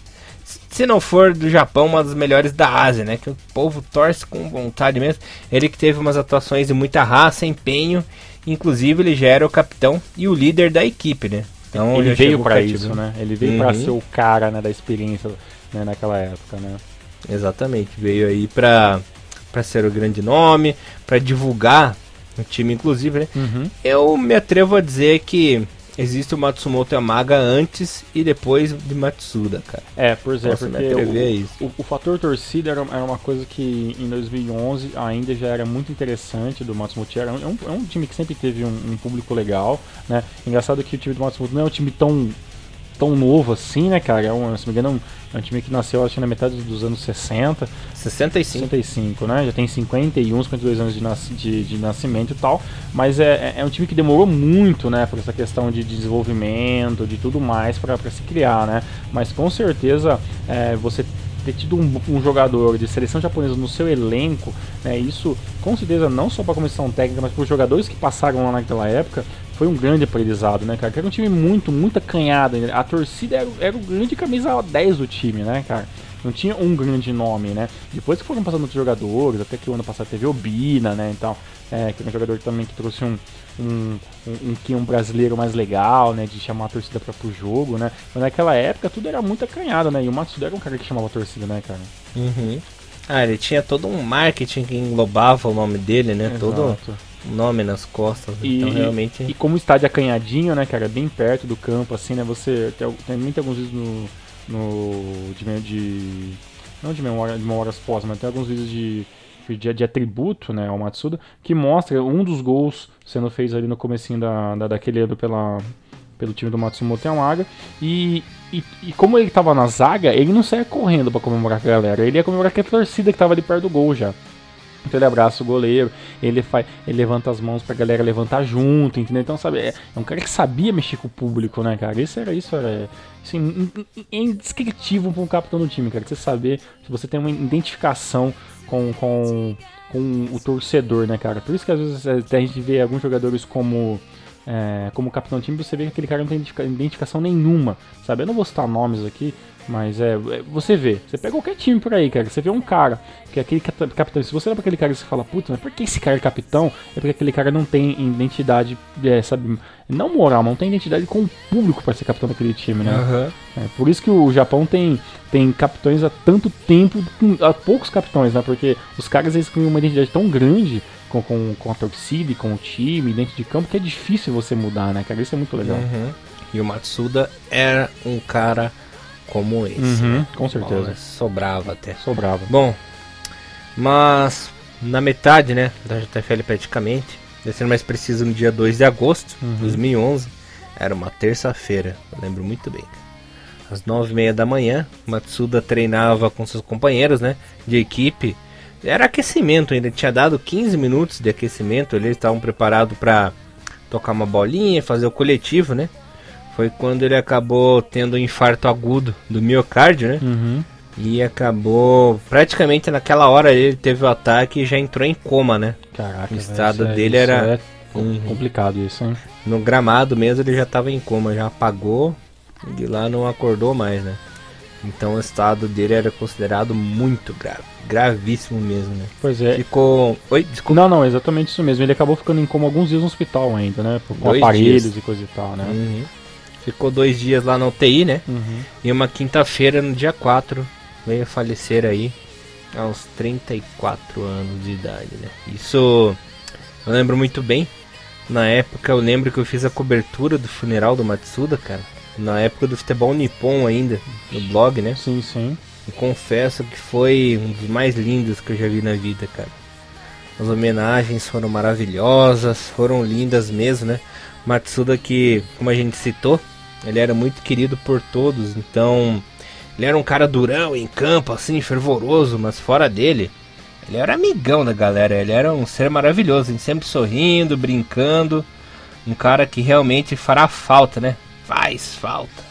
Se não for do Japão, uma das melhores da Ásia, né? Que o povo torce com vontade mesmo. Ele que teve umas atuações de muita raça, empenho. Inclusive, ele já era o capitão e o líder da equipe, né? Então, ele veio para isso, né? Ele veio uhum. para ser o cara né, da experiência né, naquela época, né? Exatamente. Veio aí para para ser o grande nome, para divulgar o time, inclusive, né? Uhum. Eu me atrevo a dizer que existe o Matsumoto Yamaga antes e depois de Matsuda, cara. É, por exemplo, porque o, o, o, fator torcida era, era, uma coisa que em 2011 ainda já era muito interessante do Matsumoto. Era é um, é um time que sempre teve um, um, público legal, né? Engraçado que o time do Matsumoto não é um time tão tão novo assim, né, cara? É um, se não me engano, é um time que nasceu, acho que na metade dos anos 60. 65. 65, né? Já tem 51, 52 anos de, nas, de, de nascimento e tal. Mas é, é, é um time que demorou muito, né, por essa questão de, de desenvolvimento, de tudo mais para se criar, né? Mas com certeza é, você ter tido um, um, jogador de seleção japonesa no seu elenco, né, isso com certeza não só para a comissão técnica, mas para os jogadores que passaram lá naquela época, foi um grande aprendizado, né, cara? Que era um time muito, muito acanhado. A torcida era, era o grande camisa 10 do time, né, cara? Não tinha um grande nome, né? Depois que foram passando outros jogadores, até que o ano passado teve o Bina, né? Então, é, que é um jogador também que trouxe um, um, um, um, um brasileiro mais legal, né? De chamar a torcida para pro jogo, né? Mas naquela época tudo era muito acanhado, né? E o Matsuda era um cara que chamava a torcida, né, cara? Uhum. Ah, ele tinha todo um marketing que englobava o nome dele, né? Exato. Todo nome nas costas. E, então realmente. E como o estádio é acanhadinho, né, cara, bem perto do campo, assim, né? Você tem, tem alguns vídeos no. no de, de não de memória de memórias pós, mas tem alguns vídeos de, de, de atributo, né, ao Matsuda, que mostra um dos gols sendo feito ali no comecinho da, da, daquele ano pela, pelo time do Matsumoto Yamaga. E, e, e, como ele tava na zaga, ele não saia correndo para comemorar com a galera, ele ia comemorar com a torcida que tava ali perto do gol já. Ele abraça o goleiro, ele faz, ele levanta as mãos pra galera levantar junto, entendeu? Então, sabe, é, é um cara que sabia mexer com o público, né, cara? Isso era isso, era assim, indescritível pra um capitão do time, cara. Você saber se você tem uma identificação com, com, com o torcedor, né, cara? Por isso que às vezes a gente vê alguns jogadores como. É, como capitão do time, você vê que aquele cara não tem identificação nenhuma, sabe? Eu não vou citar nomes aqui, mas é, é, você vê, você pega qualquer time por aí, cara, você vê um cara, que é aquele capitão, se você olha pra aquele cara e você fala, puta, mas por que esse cara é capitão? É porque aquele cara não tem identidade, é, sabe, não moral, mas não tem identidade com o público para ser capitão daquele time, né? Uhum. É, por isso que o Japão tem, tem capitões há tanto tempo, há poucos capitões, né? Porque os caras eles têm uma identidade tão grande com, com, com a torcida e com o time dentro de campo que é difícil você mudar, né, cara? Isso é muito legal. Uhum. E o Matsuda era um cara como esse. Uhum, né? Com certeza. Bom, sobrava até. Sobrava. Bom, mas na metade, né, da JFL praticamente, sendo mais preciso no dia 2 de agosto de uhum. 2011, era uma terça-feira, lembro muito bem. Às nove e meia da manhã, Matsuda treinava com seus companheiros, né, de equipe. Era aquecimento ainda, tinha dado 15 minutos de aquecimento, eles estavam preparados para tocar uma bolinha, fazer o coletivo, né? Foi quando ele acabou tendo um infarto agudo do miocárdio, né? Uhum. E acabou. Praticamente naquela hora ele teve o ataque e já entrou em coma, né? Caraca, o estado véio, dele era. É uhum. complicado isso, hein? No gramado mesmo ele já estava em coma, já apagou e de lá não acordou mais, né? Então o estado dele era considerado muito grave, gravíssimo mesmo, né? Pois é. Ficou. Oi, desculpa. Não, não, exatamente isso mesmo. Ele acabou ficando em coma alguns dias no hospital ainda, né? Com Dois aparelhos dias. e coisa e tal, né? Uhum. Ficou dois dias lá na UTI, né? Uhum. E uma quinta-feira, no dia 4, veio falecer aí aos 34 anos de idade, né? Isso eu lembro muito bem. Na época eu lembro que eu fiz a cobertura do funeral do Matsuda, cara. Na época do futebol nippon ainda, no blog, né? Sim, sim. E confesso que foi um dos mais lindos que eu já vi na vida, cara. As homenagens foram maravilhosas, foram lindas mesmo, né? Matsuda que, como a gente citou, ele era muito querido por todos, então ele era um cara durão em campo, assim, fervoroso, mas fora dele, ele era amigão da galera, ele era um ser maravilhoso, sempre sorrindo, brincando, um cara que realmente fará falta, né? Faz falta.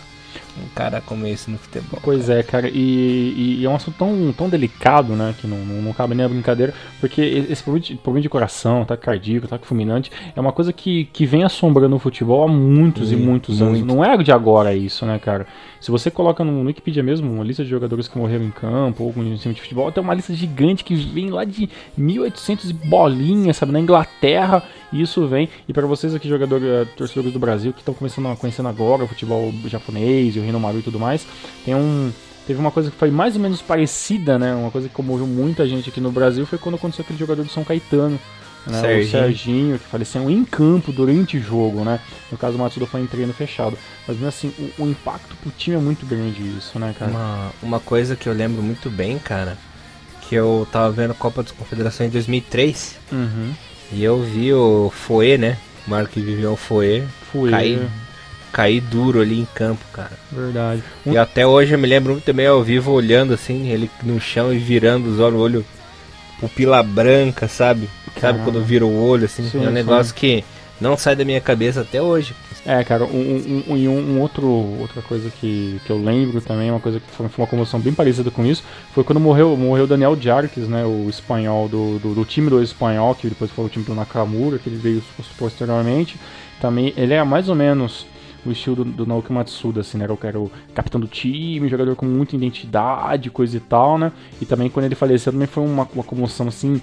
Um cara como esse no futebol. Pois é, cara, e, e, é um assunto tão, tão delicado, né, que não, não, não cabe nem a brincadeira, porque esse problema de, problema de coração, ataque cardíaco, ataque fulminante, é uma coisa que, que vem assombrando o futebol há muitos e muitos anos. Não é de agora isso, né, cara? Se você coloca no Wikipedia mesmo uma lista de jogadores que morreram em campo ou em cima de futebol, tem uma lista gigante que vem lá de 1800 e bolinhas, sabe, na Inglaterra, e isso vem. E para vocês aqui, jogadores, eh, torcedores do Brasil, que estão começando a conhecendo agora o futebol japonês e o Maru e tudo mais, tem um teve uma coisa que foi mais ou menos parecida, né? Uma coisa que comoveu muita gente aqui no Brasil foi quando aconteceu aquele jogador do São Caetano, né? Serginho. O Serginho, que faleceu em campo durante o jogo, né? No caso, o Matsuda foi em treino fechado. Mas, assim, o, o, impacto pro time é muito grande isso, né, cara? Uma, uma coisa que eu lembro muito bem, cara, que eu tava vendo a Copa das Confederações em 2003, uhum. e eu vi o Foe, né? O Marco que viveu o Foe, Foe. cair cair duro ali em campo, cara. Verdade. Um... E até hoje eu me lembro muito bem ao vivo olhando assim, ele no chão e virando os olhos, olho pupila branca, sabe? Caramba. Sabe quando vira o olho assim? Sim, é um negócio sim. que não sai da minha cabeça até hoje. É, cara, um, um, um, um, outro, outra coisa que, que eu lembro também, uma coisa que foi, uma comoção bem parecida com isso, foi quando morreu morreu Daniel Jarques, né, o espanhol do, do, do, time do espanhol, que depois foi o time do Nakamura, que ele veio posteriormente. Também, ele é mais ou menos o estilo do, do Naoki Matsuda, assim, né? Que era o capitão do time, jogador com muita identidade, coisa e tal, né? E também quando ele faleceu também foi uma, uma comoção, assim,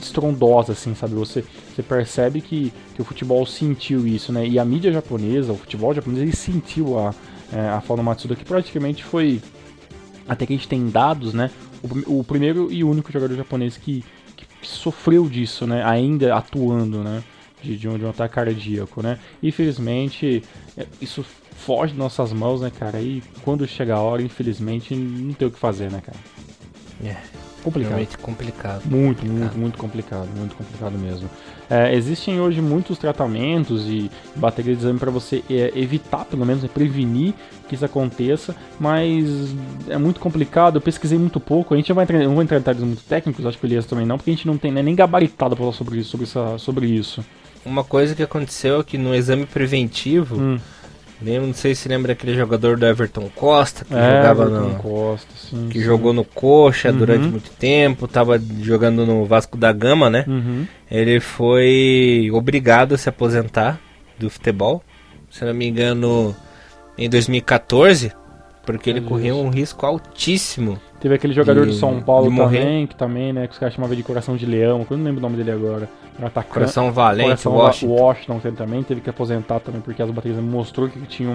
estrondosa, assim, sabe? Você, você percebe que, que o futebol sentiu isso, né? E a mídia japonesa, o futebol japonês, ele sentiu a, é, a do Matsuda, que praticamente foi, até que a gente tem dados, né? O, o primeiro e único jogador japonês que, que sofreu disso, né? Ainda atuando, né? De, de, um, de um ataque cardíaco, né? Infelizmente, é, isso foge de nossas mãos, né, cara? E quando chega a hora, infelizmente, não tem o que fazer, né, cara? É. Complicado. Realmente complicado. Muito, complicado. muito, muito complicado. Muito complicado mesmo. É, existem hoje muitos tratamentos e baterias de exame para você é, evitar, pelo menos, né, prevenir que isso aconteça, mas é muito complicado. Eu pesquisei muito pouco. A gente não vai entrar, não vai entrar em detalhes muito técnicos, acho que o Elias também não, porque a gente não tem né, nem gabaritado para falar sobre isso. Sobre, essa, sobre isso. Uma coisa que aconteceu é que no exame preventivo. Hum. Lembro, não sei se lembra aquele jogador do Everton Costa que é, jogava Everton no Costa, sim, que sim. jogou no Coxa uhum. durante muito tempo, estava jogando no Vasco da Gama, né? Uhum. Ele foi obrigado a se aposentar do futebol, se não me engano, em 2014, porque ele correu um risco altíssimo Teve aquele jogador de, de São Paulo também, que também, né, que os caras chamavam de Coração de Leão, eu não lembro o nome dele agora. Um atacante. Coração Valente, Coração Washington. Washington ele também teve que aposentar também, porque as baterias mostrou que tinha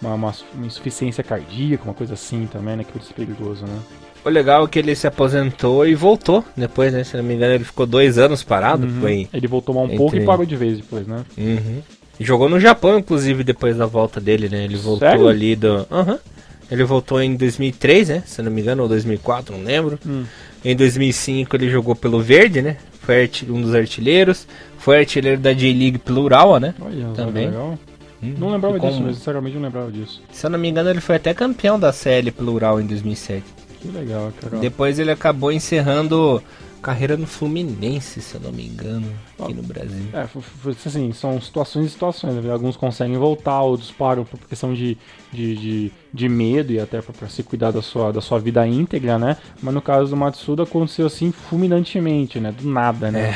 uma, uma, uma, insuficiência cardíaca, uma coisa assim também, né, que foi perigoso, né. O legal é que ele se aposentou e voltou depois, né, se não me engano ele ficou dois anos parado. Uhum. Foi ele voltou um entre... pouco e parou de vez depois, né. Uhum. Jogou no Japão, inclusive, depois da volta dele, né, ele voltou Sério? ali do... Aham. Uhum. Ele voltou em 2003, né? Se não me engano, ou 2004, não lembro. Hum. Em 2005 ele jogou pelo Verde, né? Foi um dos artilheiros. Foi artilheiro da J-League Plural, né? Olha, Também. Legal. Hum, não lembrava disso, mas sinceramente não lembrava disso. Se eu não me engano, ele foi até campeão da CL Plural em 2007. Que legal, cara. Depois ele acabou encerrando carreira no Fluminense, se eu não me engano, aqui no Brasil. É, assim, são situações e situações. Né? Alguns conseguem voltar, outros param por questão de, de, de, de medo e até para se cuidar da sua, da sua vida íntegra, né? Mas no caso do Matsuda aconteceu assim fulminantemente, né? Do nada, né? É,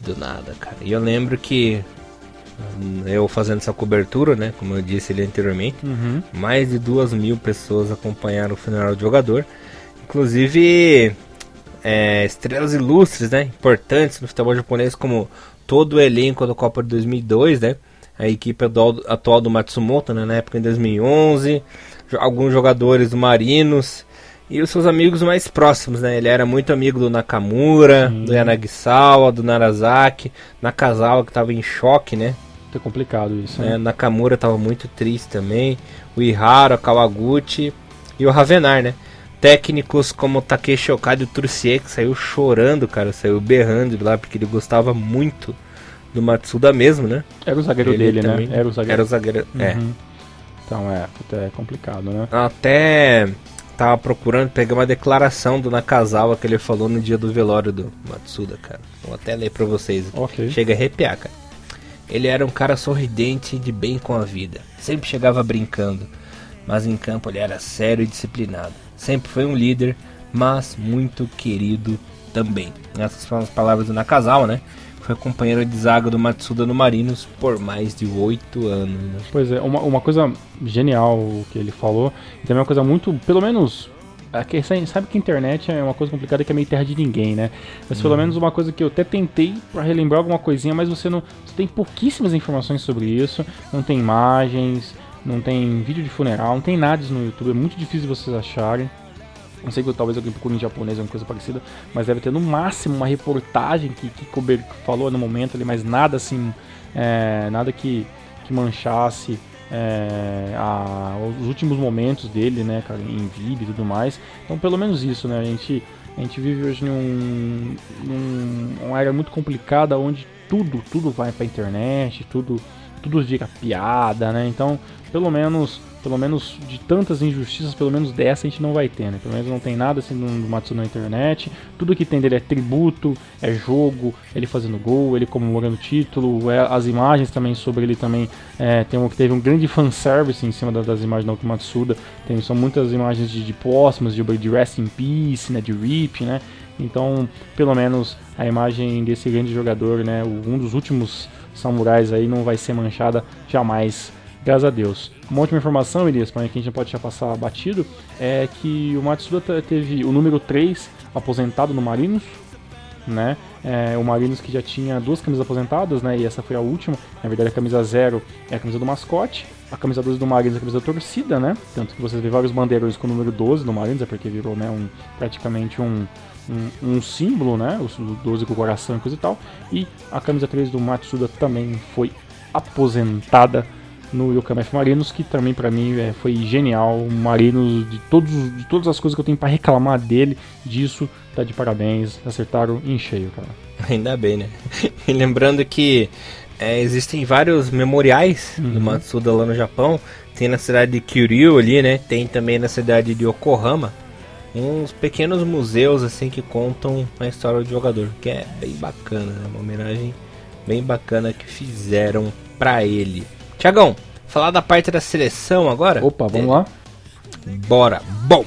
do nada, cara. E eu lembro que hum, eu fazendo essa cobertura, né? Como eu disse ali anteriormente, uhum. mais de duas mil pessoas acompanharam o funeral do jogador. Inclusive, é, estrelas ilustres, né, importantes no futebol japonês, como todo o elenco da Copa de 2002, né, a equipe atual do Matsumoto, né, na época em 2011, alguns jogadores do Marinos e os seus amigos mais próximos, né, ele era muito amigo do Nakamura, Sim. do Yanagisawa, do Narazaki, Nakazawa que estava em choque, né, muito complicado isso, né? É, Nakamura estava muito triste também, o Ihara, o Kawaguchi e o Ravenar, né, técnicos como Takeshi e o Trucier, que saiu chorando, cara, saiu berrando de lá, porque ele gostava muito do Matsuda mesmo, né? Era o zagueiro ele dele, né? também, né? Era o zagueiro. Era o zagueiro, é. uhum. é. Então é, é complicado, né? Até tava procurando pegar uma declaração do Nakazawa que ele falou no dia do velório do Matsuda, cara. Vou até ler pra vocês. Okay. Chega a arrepiar, cara. Ele era um cara sorridente e de bem com a vida. Sempre chegava brincando mas em campo ele era sério e disciplinado. Sempre foi um líder, mas muito querido também. Essas foram as palavras do Nakazawa, né? Foi companheiro de zaga do Matsuda no Marinos por mais de oito anos. Né? Pois é, uma, uma coisa genial que ele falou, e também uma coisa muito, pelo menos Aqui, sabe que a internet é uma coisa complicada que é meio terra de ninguém, né? Mas pelo uhum. menos uma coisa que eu até tentei para relembrar alguma coisinha, mas você não. Você tem pouquíssimas informações sobre isso, não tem imagens, não tem vídeo de funeral, não tem nada no YouTube, é muito difícil vocês acharem. Não sei que talvez alguém procure em japonês, alguma coisa parecida, mas deve ter no máximo uma reportagem que, que Kober falou no momento ali, mas nada assim, é, nada que, que manchasse é, a, os últimos momentos dele, né, cara, em vídeo e tudo mais. Então, pelo menos isso, né, a gente, a gente vive hoje num, num, uma era muito complicada onde tudo, tudo vai pra internet, tudo, tudo vira piada, né, então, pelo menos pelo menos de tantas injustiças, pelo menos dessa a gente não vai ter, né? Pelo menos não tem nada assim do Matsu na internet. Tudo que tem dele é tributo, é jogo, ele fazendo gol, ele comemorando o título, é, as imagens também sobre ele também é, tem um, teve um grande fanservice em cima das, das imagens da Matsuda. Tem, são muitas imagens de, de póstumas, de, de Rest in Peace, né? De RIP, né? Então, pelo menos a imagem desse grande jogador, né? Um dos últimos samurais aí não vai ser manchada jamais Graças a Deus. Uma última informação, Elias, para que a gente pode já passar batido, é que o Matsuda teve o número 3 aposentado no Marinos, né? É, o Marinos que já tinha duas camisas aposentadas, né? E essa foi a última. Na verdade, a camisa 0 é a camisa do mascote. A camisa 12 do Marinos é a camisa da torcida, né? Tanto que vocês vê vários bandeiros com o número 12 no Marinos, é porque virou, né, um, praticamente um, um, um, símbolo, né? O 12 com o coração e coisa e tal. E a camisa 3 do Matsuda também foi aposentada no Yokohama F Marinos, que também para mim é, foi genial. Marinos, de, todos, de todas as coisas que eu tenho para reclamar dele, disso, tá de parabéns. Acertaram em cheio, cara. Ainda bem, né? E lembrando que é, existem vários memoriais uhum. do Matsuda lá no Japão. Tem na cidade de Kyuryu ali, né? Tem também na cidade de Yokohama. Uns pequenos museus assim que contam a história do jogador, que é bem bacana, né? uma homenagem bem bacana que fizeram para ele. Tiagão, falar da parte da seleção agora? Opa, vamos é. lá. Bora. Bom,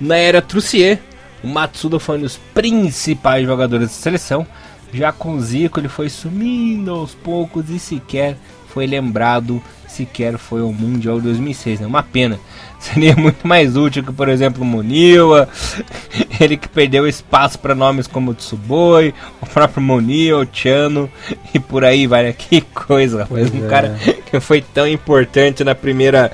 na era Trucier, o Matsuda foi um dos principais jogadores da seleção. Já com o Zico, ele foi sumindo aos poucos e sequer foi lembrado, sequer foi ao Mundial 2006. Né? Uma pena. Seria muito mais útil que, por exemplo, o Muniwa, ele que perdeu espaço para nomes como Tsuboi, o próprio Muniwa, o Chano e por aí vai. Que coisa, rapaz. Um é. cara que foi tão importante na primeira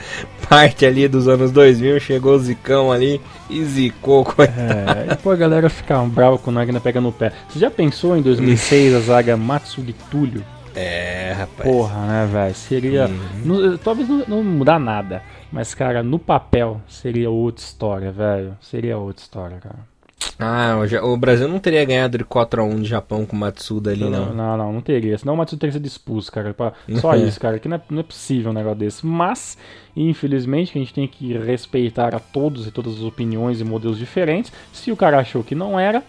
parte ali dos anos 2000, chegou o Zicão ali e zicou, coitado. É, e pô, a galera fica brava com o Nagina pega no pé. Você já pensou em 2006 a zaga Matsugi Tulio? É, rapaz. Porra, né, velho? Seria. Uhum. talvez não, não mudar nada. Mas, cara, no papel seria outra história, velho. Seria outra história, cara. Ah, o, Brasil não teria ganhado de 4x1 de Japão com o Matsuda ali, não. Não, não, não, não teria. Senão o Matsuda teria sido expulso, cara. Pra... Só isso, cara. Que não é, não é possível um negócio desse. Mas, infelizmente, a gente tem que respeitar a todos e todas as opiniões e modelos diferentes. Se o cara achou que não era,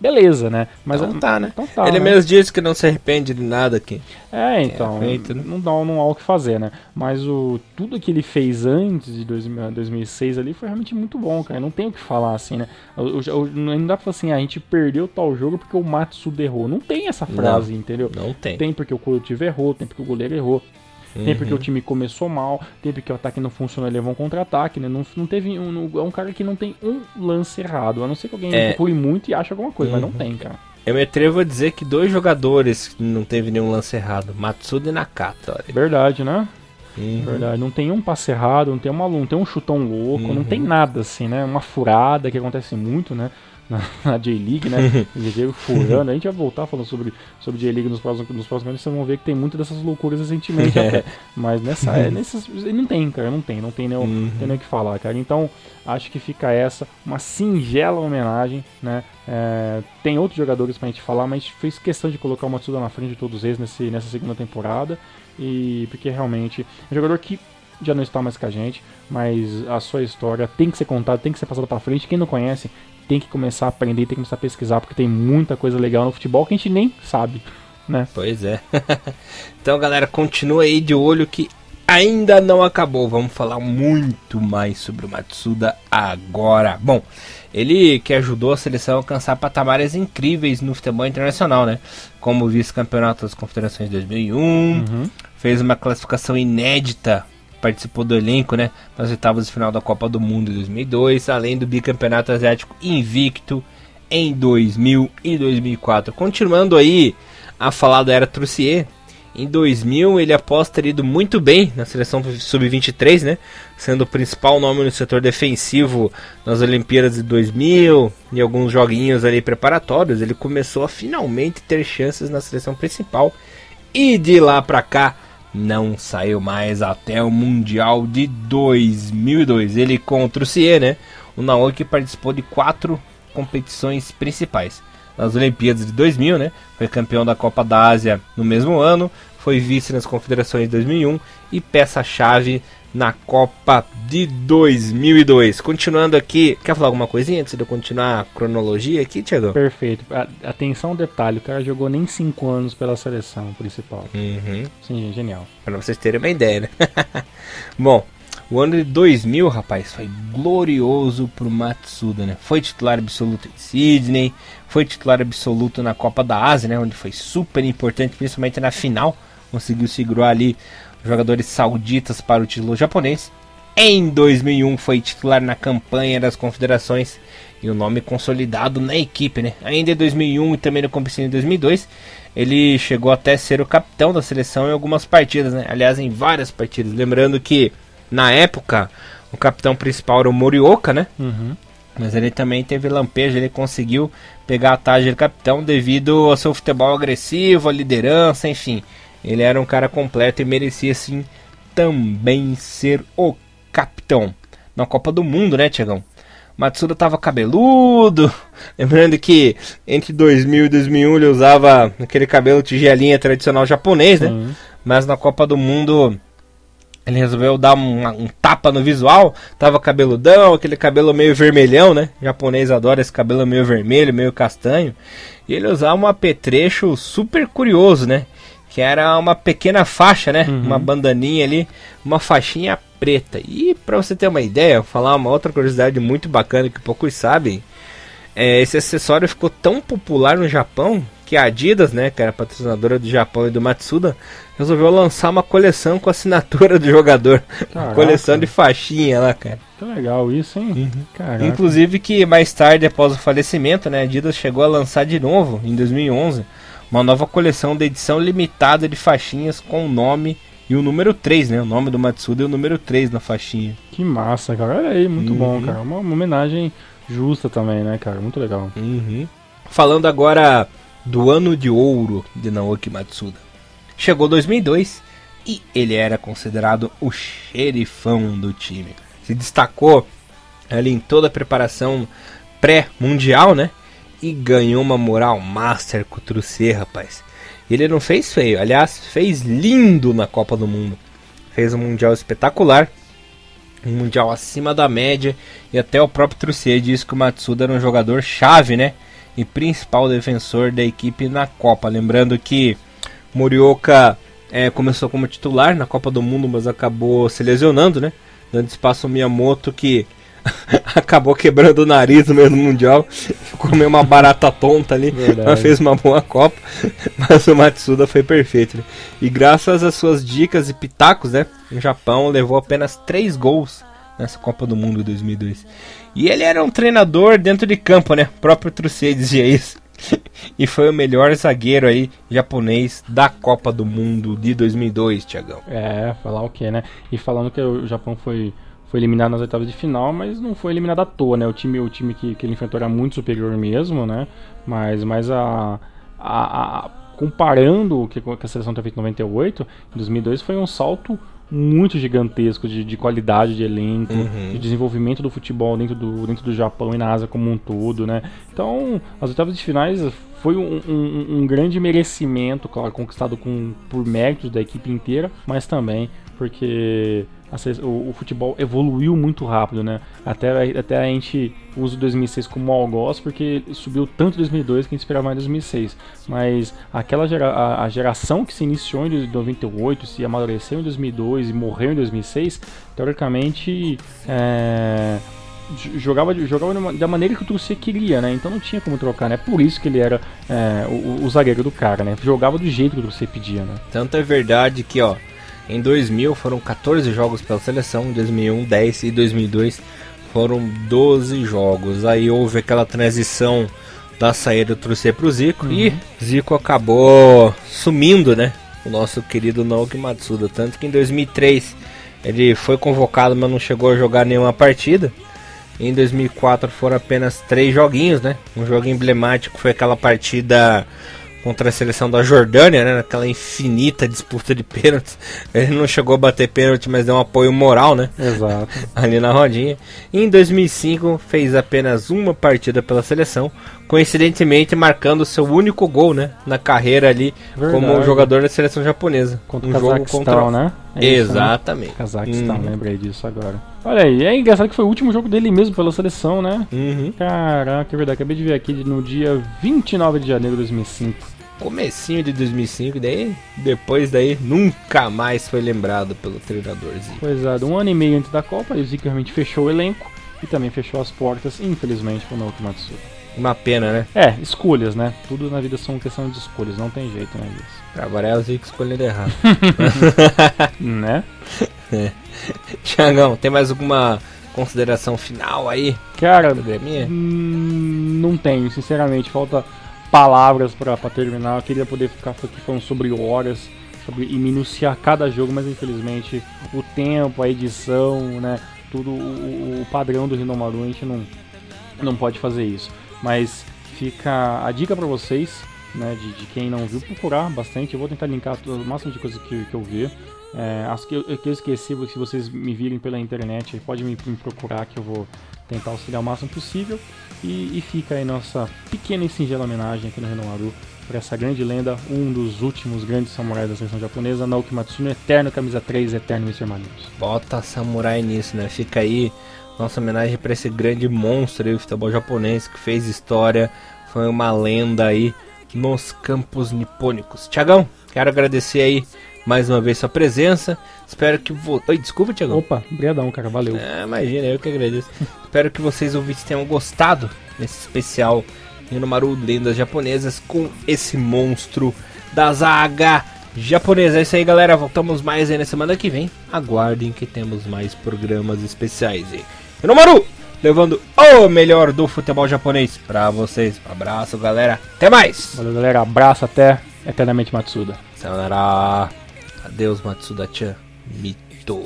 beleza, né? Mas então tá, né? Então tá, Ele né? mesmo disse que não se arrepende de nada aqui. É, então, é feito, né? não, dá, não há o que fazer, né? Mas o, tudo que ele fez antes de 2000, 2006 ali foi realmente muito bom, cara. Não tem o que falar assim, né? Eu, eu, não dá pra falar assim, ah, a gente perdeu tal jogo porque o Matsuda errou. Não tem essa frase, não, entendeu? Não tem. Tem porque o coletivo errou, tem porque o goleiro errou. Uhum. Tem porque o time começou mal, tem porque o ataque não funcionou e levou um contra-ataque, né? Não, não teve um, é um cara que não tem um lance errado. A não ser que alguém é... muito e ache alguma coisa, uhum. mas não uhum. tem, cara. Eu me atrevo a dizer que dois jogadores não teve nenhum lance errado, Matsuda e Nakata. Olha. Verdade, né? Uhum. Verdade. Não tem um passe errado, não tem, uma, não tem um chutão louco, uhum. não tem uhum. nada assim, né? Uma furada que acontece muito, né? Na, na J-League, né? J furando. A gente vai voltar falando sobre, sobre J-League nos próximos, nos próximos anos. Vocês vão ver que tem muitas dessas loucuras recentemente. é. Mas nessa, é, nessas, não tem, cara. Não tem. Não tem nem, uhum. tem nem o que falar, cara. Então, acho que fica essa. Uma singela homenagem, né? É, tem outros jogadores pra gente falar, mas a gente fez questão de colocar o Matsuda na frente de todos eles nesse, nessa segunda temporada. E porque realmente é um jogador que já não está mais com a gente, mas a sua história tem que ser contada, tem que ser passada para frente. Quem não conhece, tem que começar a aprender, tem que começar a pesquisar, porque tem muita coisa legal no futebol que a gente nem sabe, né? Pois é. então, galera, continua aí de olho que ainda não acabou. Vamos falar muito mais sobre o Matsuda agora. Bom, ele que ajudou a seleção a alcançar patamares incríveis no futebol internacional, né? Como vice-campeonato das Confederações 2001, uhum. fez uma classificação inédita, participou do elenco, né? Nas oitavas de final da Copa do Mundo em 2002, além do bicampeonato asiático invicto em 2000 e 2004. Continuando aí a falar da era Trussier, em 2000 ele após ter ido muito bem na seleção sub-23, né? Sendo o principal nome no setor defensivo nas Olimpíadas de 2000 e alguns joguinhos ali preparatórios, ele começou a finalmente ter chances na seleção principal. E de lá para cá não saiu mais até o Mundial de 2002. Ele contra o Cie, né? O Naoki participou de quatro competições principais nas Olimpíadas de 2000, né? Foi campeão da Copa da Ásia no mesmo ano, foi vice nas Confederações de 2001 e peça-chave na Copa de 2002. Continuando aqui, quer falar alguma coisinha antes de eu continuar a cronologia aqui, Thiago? Perfeito. Atenção ao detalhe, o cara jogou nem 5 anos pela seleção principal. Uhum. Sim, genial. Para vocês terem uma ideia, né? Bom, o ano de 2000, rapaz, foi glorioso pro Matsuda, né? Foi titular absoluto em Sydney, foi titular absoluto na Copa da Ásia, né? Onde foi super importante, principalmente na final. Conseguiu segurar ali jogadores sauditas para o título japonês. Em 2001 foi titular na campanha das confederações e o nome consolidado na equipe, né? Ainda em 2001 e também no competição em 2002, ele chegou até ser o capitão da seleção em algumas partidas, né? Aliás, em várias partidas. Lembrando que na época, o capitão principal era o Morioka, né? Uhum. Mas ele também teve lampejo, ele conseguiu pegar a taja de capitão devido ao seu futebol agressivo, a liderança, enfim. Ele era um cara completo e merecia sim também ser o capitão. Na Copa do Mundo, né, Tiagão? Matsuda tava cabeludo. Lembrando que entre 2000 e 2001 ele usava aquele cabelo tigelinha tradicional japonês, né? Uhum. Mas na Copa do Mundo ele resolveu dar um, um, tapa no visual, tava cabeludão, aquele cabelo meio vermelhão, né? O japonês adora esse cabelo meio vermelho, meio castanho. E ele usava um apetrecho super curioso, né? Que era uma pequena faixa, né? Uhum. Uma bandaninha ali, uma faixinha preta. E para você ter uma ideia, vou falar uma outra curiosidade muito bacana que poucos sabem. É, esse acessório ficou tão popular no Japão que a Adidas, né, que era patrocinadora do Japão e do Matsuda, resolveu lançar uma coleção com a assinatura do jogador. Coleção de faixinha lá, cara. Que legal isso, hein? Uhum. Inclusive que mais tarde, após o falecimento, né, a Adidas chegou a lançar de novo, em 2011, uma nova coleção de edição limitada de faixinhas com o nome e o número 3, né? O nome do Matsuda e o número 3 na faixinha. Que massa, cara. Olha aí, muito uhum. bom, cara. Uma, uma, homenagem justa também, né, cara? Muito legal. Uhum. Falando agora do ano de ouro de Naoki Matsuda. Chegou 2002 e ele era considerado o xerifão do time. Se destacou ali em toda a preparação pré-mundial, né? E ganhou uma moral master com o Trucê, rapaz. Ele não fez feio, aliás, fez lindo na Copa do Mundo. Fez um mundial espetacular, um mundial acima da média e até o próprio Trucê disse que o Matsuda era um jogador chave, né? e principal defensor da equipe na Copa. Lembrando que Morioka é, começou como titular na Copa do Mundo, mas acabou se lesionando, né? Dando espaço ao Miyamoto que acabou quebrando o nariz no mesmo Mundial, comeu uma barata tonta ali, mas fez uma boa Copa, mas o Matsuda foi perfeito. Né? E graças às suas dicas e pitacos, né, o Japão levou apenas 3 gols nessa Copa do Mundo 2002. E ele era um treinador dentro de campo, né? O próprio Trucê dizia isso. e foi o melhor zagueiro aí japonês da Copa do Mundo de 2002, Tiagão. É, falar o que, né? E falando que o Japão foi foi eliminado nas oitavas de final, mas não foi eliminado à toa, né? O time, o time que, que ele enfrentou era muito superior mesmo, né? Mas, mas a, a, a comparando o que a seleção teve feito em 98, em 2002 foi um salto muito gigantesco de, de qualidade de elenco, uhum. de desenvolvimento do futebol dentro do, dentro do Japão e na Ásia como um todo, né? Então, as oitavas de finais foi um, um, um grande merecimento, claro, conquistado com, por méritos da equipe inteira, mas também porque o, o, futebol evoluiu muito rápido, né? Até, até a gente usa 2006 como algoz, porque subiu tanto em 2002 que a gente esperava mais em 2006. Mas aquela gera, a, a, geração que se iniciou em 98, se amadureceu em 2002 e morreu em 2006, teoricamente é, jogava, jogava da maneira que o Trussier queria, né? Então não tinha como trocar, né? Por isso que ele era é, o, o, zagueiro do cara, né? Jogava do jeito que o Trussier pedia, né? Tanto é verdade que, ó, em 2000 foram 14 jogos pela seleção, em 2001 10 e 2002 foram 12 jogos. Aí houve aquela transição da saída do Trussier pro Zico uhum. e Zico acabou sumindo, né? O nosso querido Naoki Matsuda, tanto que em 2003 ele foi convocado, mas não chegou a jogar nenhuma partida. Em 2004 foram apenas três joguinhos, né? Um jogo emblemático foi aquela partida contra a seleção da Jordânia, né? Naquela infinita disputa de pênaltis. Ele não chegou a bater pênalti, mas deu um apoio moral, né? Exato. Ali na rodinha. E em 2005 fez apenas uma partida pela seleção, coincidentemente marcando seu único gol, né? Na carreira ali Verdade. como jogador da seleção japonesa. Contra um o jogo contra né? É isso, né? Exatamente. Né? Cazaquistão, hum. lembrei disso agora. Olha aí, é engraçado que foi o último jogo dele mesmo pela seleção, né? Uhum. Caraca, é verdade. Acabei de ver aqui no dia 29 de janeiro de 2005 comecinho de 2005, daí depois daí nunca mais foi lembrado pelo treinadorzinho. Pois é, um ano e meio antes da Copa, o Zico realmente fechou o elenco e também fechou as portas, infelizmente, para o Naoki Matsuda. Uma pena, né? É, escolhas, né? Tudo na vida são questão de escolhas, não tem jeito, né, Guiz? Agora é o Zico escolhendo errado. né? É. Tiagão, tem mais alguma consideração final aí? Cara, hum, não tenho, sinceramente. Falta palavras para terminar. Eu queria poder ficar aqui falando sobre horas sobre, e minuciar cada jogo, mas infelizmente o tempo, a edição, né, tudo o, o padrão do Rinomaru a gente não, não pode fazer isso. Mas fica a dica para vocês, né, de, de, quem não viu, procurar bastante. Eu vou tentar linkar o máximo de coisas que, que eu vi. É, que eu, que eu esqueci, se vocês me virem pela internet, pode me, me procurar que eu vou tentar auxiliar o máximo possível. E, e fica aí nossa pequena e singela homenagem aqui no Renomaru para essa grande lenda, um dos últimos grandes samurais da seleção japonesa, Naoki Matsuno, eterno camisa 3, eterno Mr. Manitos. Bota samurai nisso, né? Fica aí nossa homenagem para esse grande monstro do futebol japonês que fez história, foi uma lenda aí nos campos nipônicos. Tiagão, quero agradecer aí mais uma vez sua presença. Espero que vo... Oi, desculpa, Tiago. Opa, obrigadão, cara, valeu. É, imagina, eu que agradeço. Espero que vocês ouvintes tenham gostado desse especial Renomaru Lendas Japonesas com esse monstro da zaga japonesa. É isso aí, galera. Voltamos mais aí na semana que vem. Aguardem que temos mais programas especiais aí. Renomaru, levando o melhor do futebol japonês pra vocês. Um abraço, galera. Até mais. Valeu, galera. Abraço até eternamente Matsuda. Sayonara. Adeus, Matsuda-chan. Mito.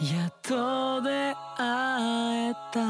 Yato de aetandane